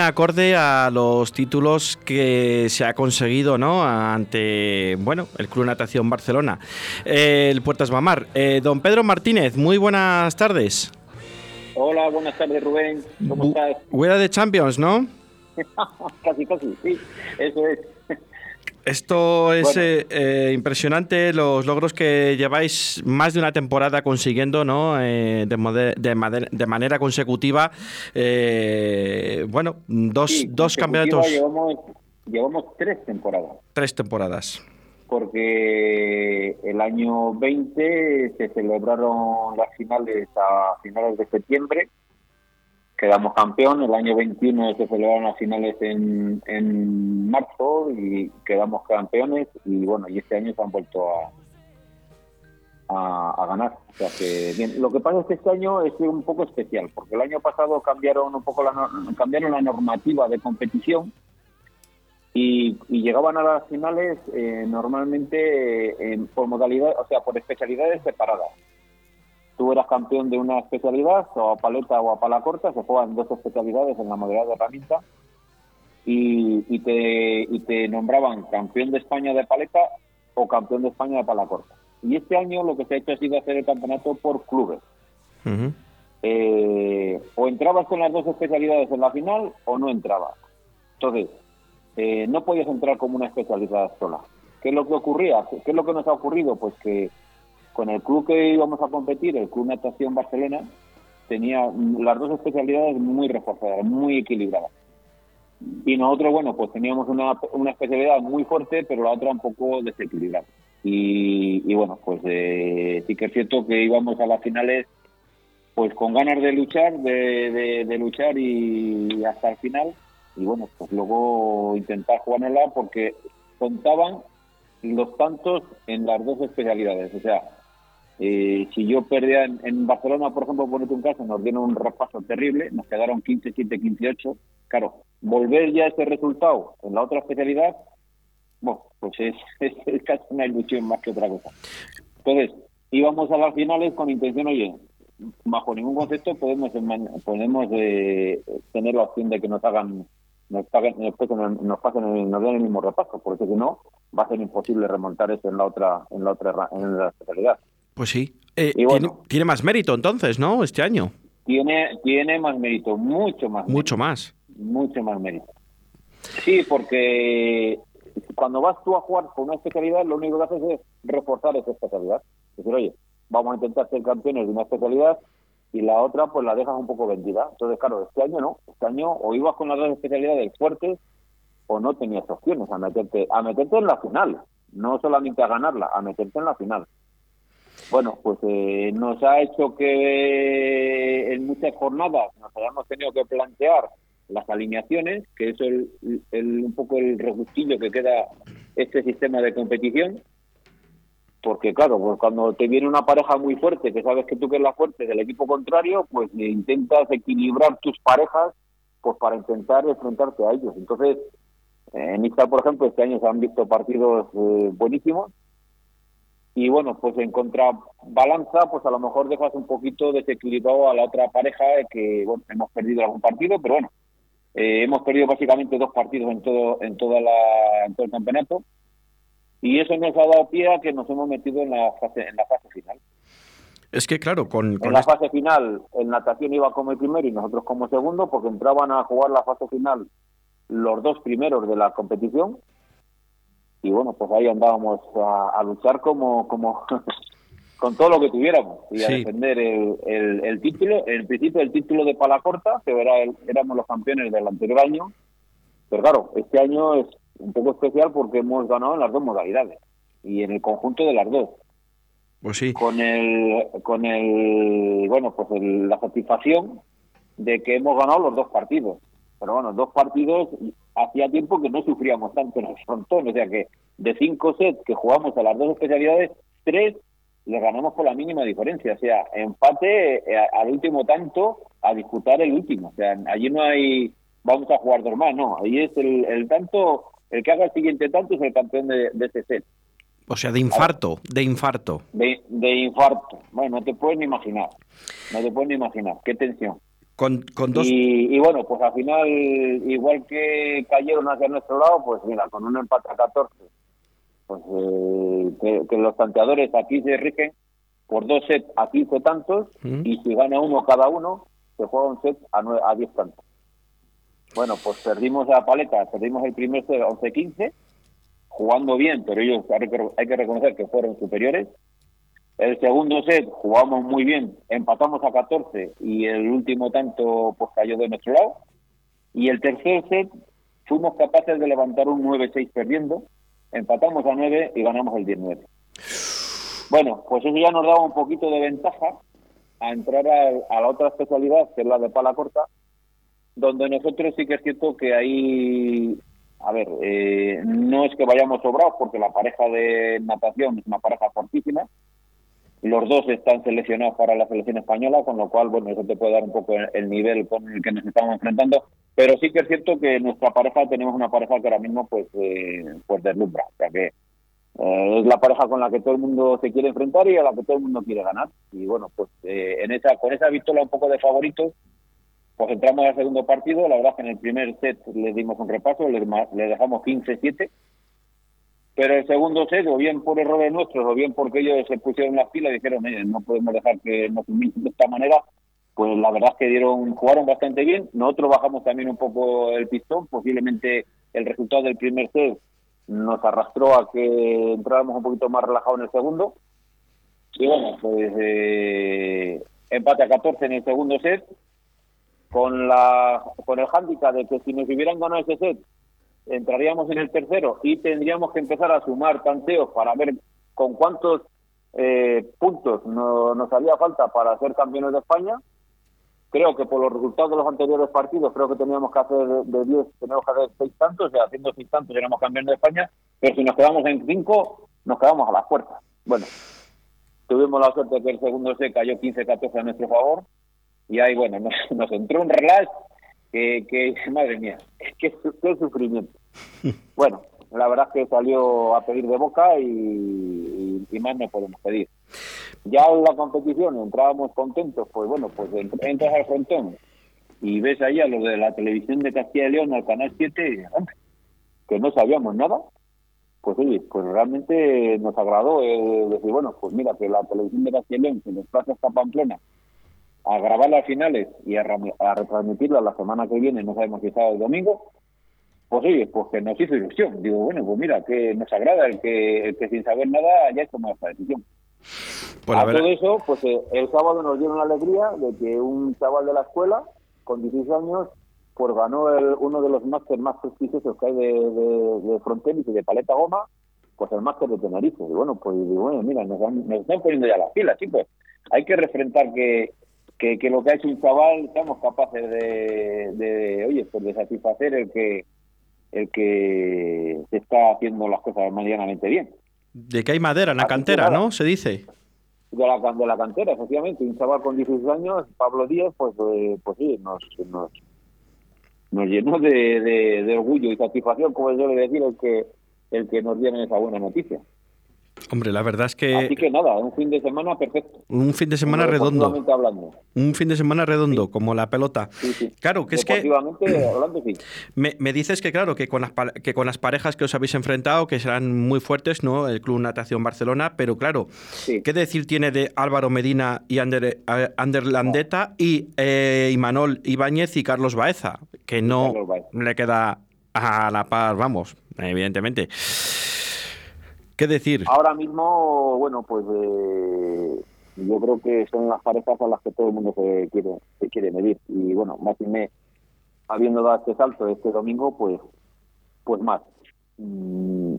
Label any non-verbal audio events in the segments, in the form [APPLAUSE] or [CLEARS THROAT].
acorde a los títulos que se ha conseguido ¿no? ante bueno, el Club Natación Barcelona, el Puertas Mamar. Eh, don Pedro Martínez, muy buenas tardes. Hola, buenas tardes Rubén. ¿Cómo estás? De Champions, ¿no? [LAUGHS] casi, casi, sí, eso es. Esto es eh, eh, impresionante, los logros que lleváis más de una temporada consiguiendo, ¿no? Eh, de, de, manera consecutiva. bueno, dos, dos campeonatos. Llevamos, llevamos tres temporadas. Tres temporadas. Porque el año 20 se celebraron las finales a finales de septiembre quedamos campeón. El año 21 se celebraron las finales en, en marzo y quedamos campeones. Y bueno, y este año se han vuelto a, a, ganar. O sea que bien. Lo que pasa es que este año es un poco especial, porque el año pasado cambiaron un poco la, cambiaron la normativa de competición. Y, llegaban a las finales eh, normalmente en, por modalidad, o sea, por especialidades separadas tú eras campeón de una especialidad, o a paleta o a pala corta, se juegan dos especialidades en la modalidad de herramienta, y, te, y te nombraban campeón de España de paleta o campeón de España de pala corta. Y este año lo que se ha hecho ha sido hacer el campeonato por clubes. Eh, o entrabas con las dos especialidades en la final o no entrabas. Entonces, eh, no podías entrar como una especialidad sola. ¿Qué es lo que ocurría? ¿Qué es lo que nos ha ocurrido? Pues que con el club que íbamos a competir, el Club Natación Barcelona, tenía las dos especialidades muy reforzadas, muy equilibradas. Y nosotros, bueno, pues teníamos una, una especialidad muy fuerte, pero la otra un poco desequilibrada. Y, bueno, pues eh, sí que es cierto que íbamos a las finales pues con ganas de luchar, de, de, luchar y hasta el final. Y bueno, pues luego intentar jugárnosla porque contaban los tantos en las dos especialidades. O sea, eh, si yo perdía en, Barcelona, por ejemplo, ponerte un caso, nos dieron un repaso terrible, nos quedaron 15, 7, 15, 8. Claro, volver ya a ese resultado en la otra especialidad, bueno, pues [LAUGHS] es, es, casi una ilusión más que otra cosa. Entonces, íbamos a las finales con intención, oye, bajo ningún concepto podemos podemos eh, tener la opción de que nos hagan nos, paguen, nos, nos pasen nos den el mismo repaso porque si no va a ser imposible remontar eso en la otra en la otra en la especialidad pues sí. Eh, tiene, más mérito entonces, ¿no? Este año. Tiene, tiene más mérito, mucho más. Mucho más. Mucho más mérito. Sí, porque cuando vas tú a jugar con una especialidad, lo único que haces es reforzar esa especialidad. Es decir, oye, vamos a intentar ser campeones de una especialidad y la otra pues la dejas un poco vendida. Entonces, claro, este año no. Este año o ibas con las dos especialidades fuertes o no tenías opciones a meterte, a meterte en la final. No solamente a ganarla, a meterte en la final bueno, pues eh, nos ha hecho que en muchas jornadas nos hayamos tenido que plantear las alineaciones, que es el, un poco el regustillo que queda este sistema de competición, porque claro, pues cuando te viene una pareja muy fuerte, que sabes que tú que la fuerte del equipo contrario, pues intentas equilibrar tus parejas pues para intentar enfrentarte a ellos. Entonces, en esta, por ejemplo, este año se han visto partidos eh, buenísimos, y bueno, pues en contrabalanza, pues a lo mejor dejas un poquito desequilibrado a la otra pareja que, bueno, hemos perdido algún partido, pero bueno, eh, hemos perdido básicamente dos partidos en todo, en toda la, en todo el campeonato y eso nos ha dado pie a que nos hemos metido en la fase, en la fase final. Es que claro, con, en la fase final el natación iba como el primero y nosotros como segundo, porque entraban a jugar la fase final los dos primeros de la competición y bueno, pues ahí andábamos a, luchar como, como [LAUGHS] con todo lo que tuviéramos y a defender el, el, título, en principio el título de pala corta, que era éramos los campeones del anterior año, pero claro, este año es un poco especial porque hemos ganado en las dos modalidades y en el conjunto de las dos. Pues sí. Con el, con el, bueno, pues la satisfacción de que hemos ganado los dos partidos. Pero bueno, dos partidos hacía tiempo que no sufríamos tanto en el frontón, o sea que de cinco sets que jugamos a las dos especialidades, tres le ganamos por la mínima diferencia. O sea, empate eh, al último tanto a disputar el último. O sea, allí no hay vamos a jugar dos más, no. Ahí es el, el tanto, el que haga el siguiente tanto es el campeón de, de ese set. O sea, de infarto, de infarto. De, de infarto. Bueno, no te puedes ni imaginar. No te puedes ni imaginar. Qué tensión. Con, con dos... Y, y, bueno, pues al final, igual que cayeron hacia nuestro lado, pues mira, con un empate a 14, pues eh, que, que, los tanteadores aquí se rigen por dos sets a 15 tantos ¿Mm? y si gana uno cada uno, se juega un set a, 9, a 10 tantos. Bueno, pues perdimos la paleta, perdimos el primer set 11-15, jugando bien, pero ellos hay que reconocer que fueron superiores. El segundo set jugamos muy bien, empatamos a 14 y el último tanto pues cayó de nuestro lado. Y el tercer set fuimos capaces de levantar un 9-6 perdiendo, empatamos a 9 y ganamos el 19. Bueno, pues eso ya nos daba un poquito de ventaja a entrar a, la otra especialidad, que es la de pala corta, donde nosotros sí que es cierto que ahí, a ver, eh, no es que vayamos sobrados porque la pareja de natación es una pareja fortísima, los dos están seleccionados para la selección española, con lo cual, bueno, eso te puede dar un poco el nivel con el que nos estamos enfrentando, pero sí que es cierto que nuestra pareja, tenemos una pareja que ahora mismo pues, eh, pues deslumbra, o sea que eh, es la pareja con la que todo el mundo se quiere enfrentar y a la que todo el mundo quiere ganar. Y bueno, pues eh, en esa con esa victoria un poco de favoritos, pues entramos al segundo partido. La verdad que en el primer set les dimos un repaso, les, les dejamos 15-7. Pero el segundo set, o bien por errores nuestros, o bien porque ellos se pusieron las pilas y dijeron, no podemos dejar que nos humillen de esta manera, pues la verdad es que dieron, jugaron bastante bien. Nosotros bajamos también un poco el pistón, posiblemente el resultado del primer set nos arrastró a que entráramos un poquito más relajados en el segundo. Y bueno, pues eh, empate a 14 en el segundo set, con la con el hándicap de que si nos hubieran ganado ese set, entraríamos en el tercero y tendríamos que empezar a sumar tanteos para ver con cuántos eh, puntos no, nos haría falta para ser campeones de España creo que por los resultados de los anteriores partidos, creo que teníamos que hacer de 10, tenemos que hacer 6 tantos, o sea, haciendo 6 tantos éramos campeones de España, pero si nos quedamos en 5, nos quedamos a las puertas. Bueno, tuvimos la suerte que el segundo se cayó 15-14 a nuestro favor, y ahí, bueno, [LAUGHS] nos, nos entró un relax que, que madre mía, qué, sufrimiento. [LAUGHS] Bueno, la verdad es que salió a pedir de boca y, y, y más no podemos pedir. Ya en la competición entrábamos contentos, pues bueno, pues entras al frontón y ves ahí a los de la televisión de Castilla y León, al canal 7, hombre, que no sabíamos nada, pues oye, pues realmente nos agradó eh, decir, bueno, pues mira, que la televisión de Castilla y León se desplaza hasta Pamplona a grabar las finales y a, a retransmitirlas la semana que viene, no sabemos si sábado o domingo, pues oye, pues que nos hizo ilusión. Digo, bueno, pues mira, que nos agrada el que, el que sin saber nada haya tomado esta decisión. Pues a todo eso, pues eh, el sábado nos dieron la alegría de que un chaval de la escuela, con 16 años, pues ganó el, uno de los másteres más prestigiosos que hay de, de, de frontenis y de paleta goma, pues el máster de Tenerife. Y bueno, pues digo, bueno, mira, nos, nos están poniendo ya las pilas, chicos. Hay que refrentar que, que, que, lo que ha hecho un chaval, seamos capaces de, de, oye, pues de satisfacer el que el que se está haciendo las cosas medianamente bien. De que hay madera en la cantera, ¿no? Se dice. De la, de la cantera, efectivamente. Un chaval con 16 años, Pablo Díaz, pues, eh, pues sí, nos, nos, nos llenó de, de, de, orgullo y satisfacción, como yo le decir, el que, el que nos dieron esa buena noticia. Hombre, la verdad es que... Así que nada, un fin de semana perfecto. Un fin de semana redondo. Hablando. Un fin de semana redondo, sí. como la pelota. Sí, sí. Claro, que es que... [CLEARS THROAT] hablando, sí. Me, me, dices que, claro, que con, las, que con las parejas que os habéis enfrentado, que serán muy fuertes, ¿no? El Club Natación Barcelona, pero claro, ¿qué decir tiene de Álvaro Medina y Ander, Ander Landeta y eh, Imanol Ibáñez y Carlos Baeza? Que no le queda a la par, vamos, evidentemente. Ahora mismo, bueno, pues eh, yo creo que son las parejas a las que todo el mundo se quiere, se quiere medir. Y bueno, más y me, habiendo dado este salto este domingo, pues, pues más. Mm,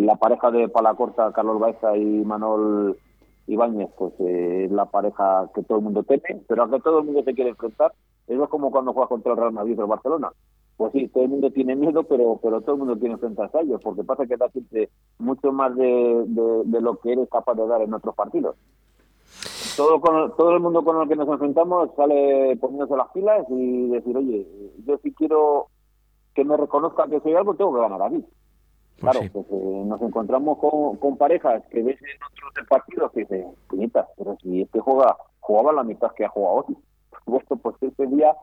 la pareja de Palacorta, Carlos Baeza y Manol Ibáñez, pues eh, es la pareja que todo el mundo teme, pero a que todo el mundo se quiere enfrentar. Eso es como cuando juegas contra el Real Madrid o el Barcelona. Pues sí, todo el mundo tiene miedo, pero pero todo el mundo tiene frente a ellos, porque pasa que da siempre mucho más de, de, lo que eres capaz de dar en otros partidos. Todo, con, todo el mundo con el que nos enfrentamos sale poniéndose las pilas y decir, oye, yo si quiero que me reconozca que soy algo, tengo que ganar aquí. Pues claro, pues, eh, nos encontramos con, con, parejas que ves en otros partidos que dicen, puñitas, pero si este juega, jugaba la mitad que ha jugado hoy. [LAUGHS] Pues, pues ese día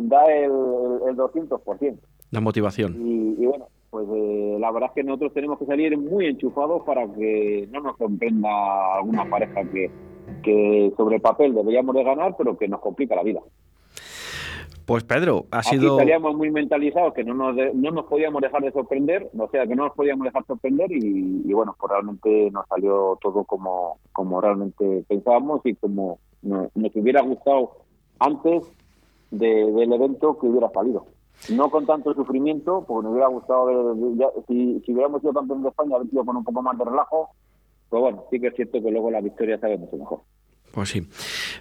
da el, el, 200%. La motivación. Y, bueno, pues eh, la verdad es que nosotros tenemos que salir muy enchufados para que no nos comprenda alguna pareja que, que sobre el papel deberíamos de ganar, pero que nos complica la vida. Pues Pedro, ha sido... estaríamos muy mentalizados que no nos, no nos podíamos dejar de sorprender, o sea, que no nos podíamos dejar sorprender y, bueno, pues realmente nos salió todo como, como realmente pensábamos y como nos, hubiera gustado antes del evento que hubiera salido. No con tanto sufrimiento, porque nos hubiera gustado ver, si, si hubiéramos sido campeón de España, haber sido con un poco más de relajo, pues bueno, sí que es cierto que luego la victoria sabe mucho mejor. Pues sí.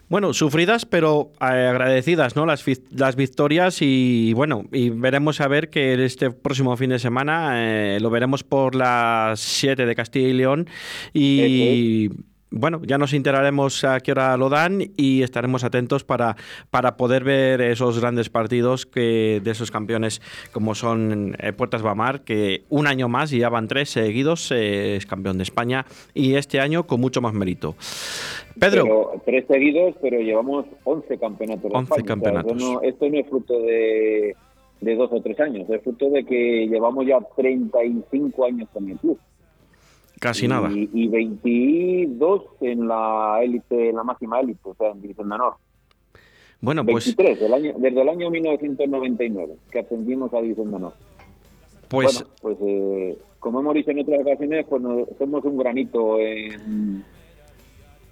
Bueno, sufridas, pero eh, agradecidas, ¿no? Las, las victorias y bueno, y veremos a ver que este próximo fin de semana eh, lo veremos por las 7 de Castilla y León y bueno, ya nos enteraremos a qué hora lo dan y estaremos atentos para, para poder ver esos grandes partidos que, de esos campeones como son eh, Puertas Bamar, que un año más, y ya van tres seguidos, eh, es campeón de España y este año con mucho más mérito. Pedro. tres seguidos, pero llevamos 11 campeonatos. 11 campeonatos. esto, no, esto, no, es fruto de, de dos o tres años, es fruto de que llevamos ya 35 años con el club. Casi nada. Y 22 en la élite, en la máxima élite, o sea, en división menor. Bueno, pues... 23, año, desde el año 1999, que ascendimos a división menor. Pues... Bueno, pues eh, como hemos dicho en otras ocasiones, pues somos un granito en,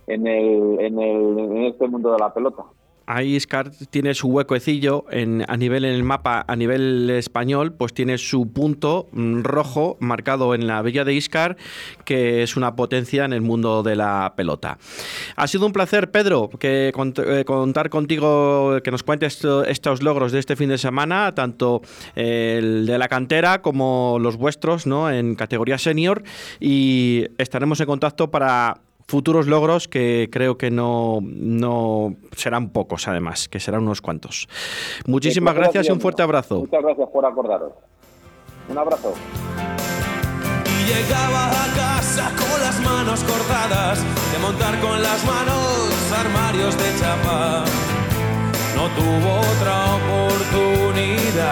en, el, en, el, en este mundo de la pelota ahí Iscar tiene su huecoecillo a nivel en el mapa, a nivel español, pues tiene su punto mm, rojo marcado en la villa de Iscar, que es una potencia en el mundo de la pelota. Ha sido un placer, Pedro, que eh, contar contigo, que nos cuentes estos logros de este fin de semana, tanto el de la cantera como los vuestros, ¿no? En categoría senior y estaremos en contacto para futuros logros que creo que no, no serán pocos, además, que serán unos cuantos. Muchísimas gracias y un fuerte abrazo. Muchas gracias por acordaros. Un abrazo. Y llegaba a casa con las manos cortadas, de montar con las manos armarios de chapa. No tuvo otra oportunidad,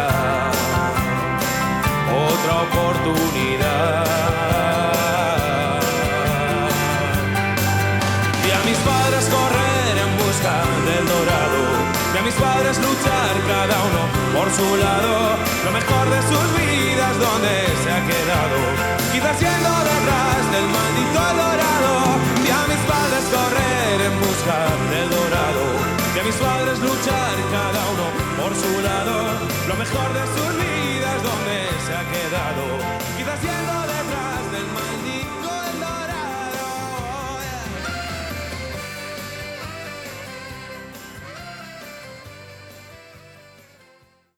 otra oportunidad. Mis padres luchar cada uno por su lado, lo mejor de sus vidas donde se ha quedado, quizás siendo detrás del maldito dorado, vi a mis padres correr en busca del dorado, vi a mis padres luchar cada uno por su lado, lo mejor de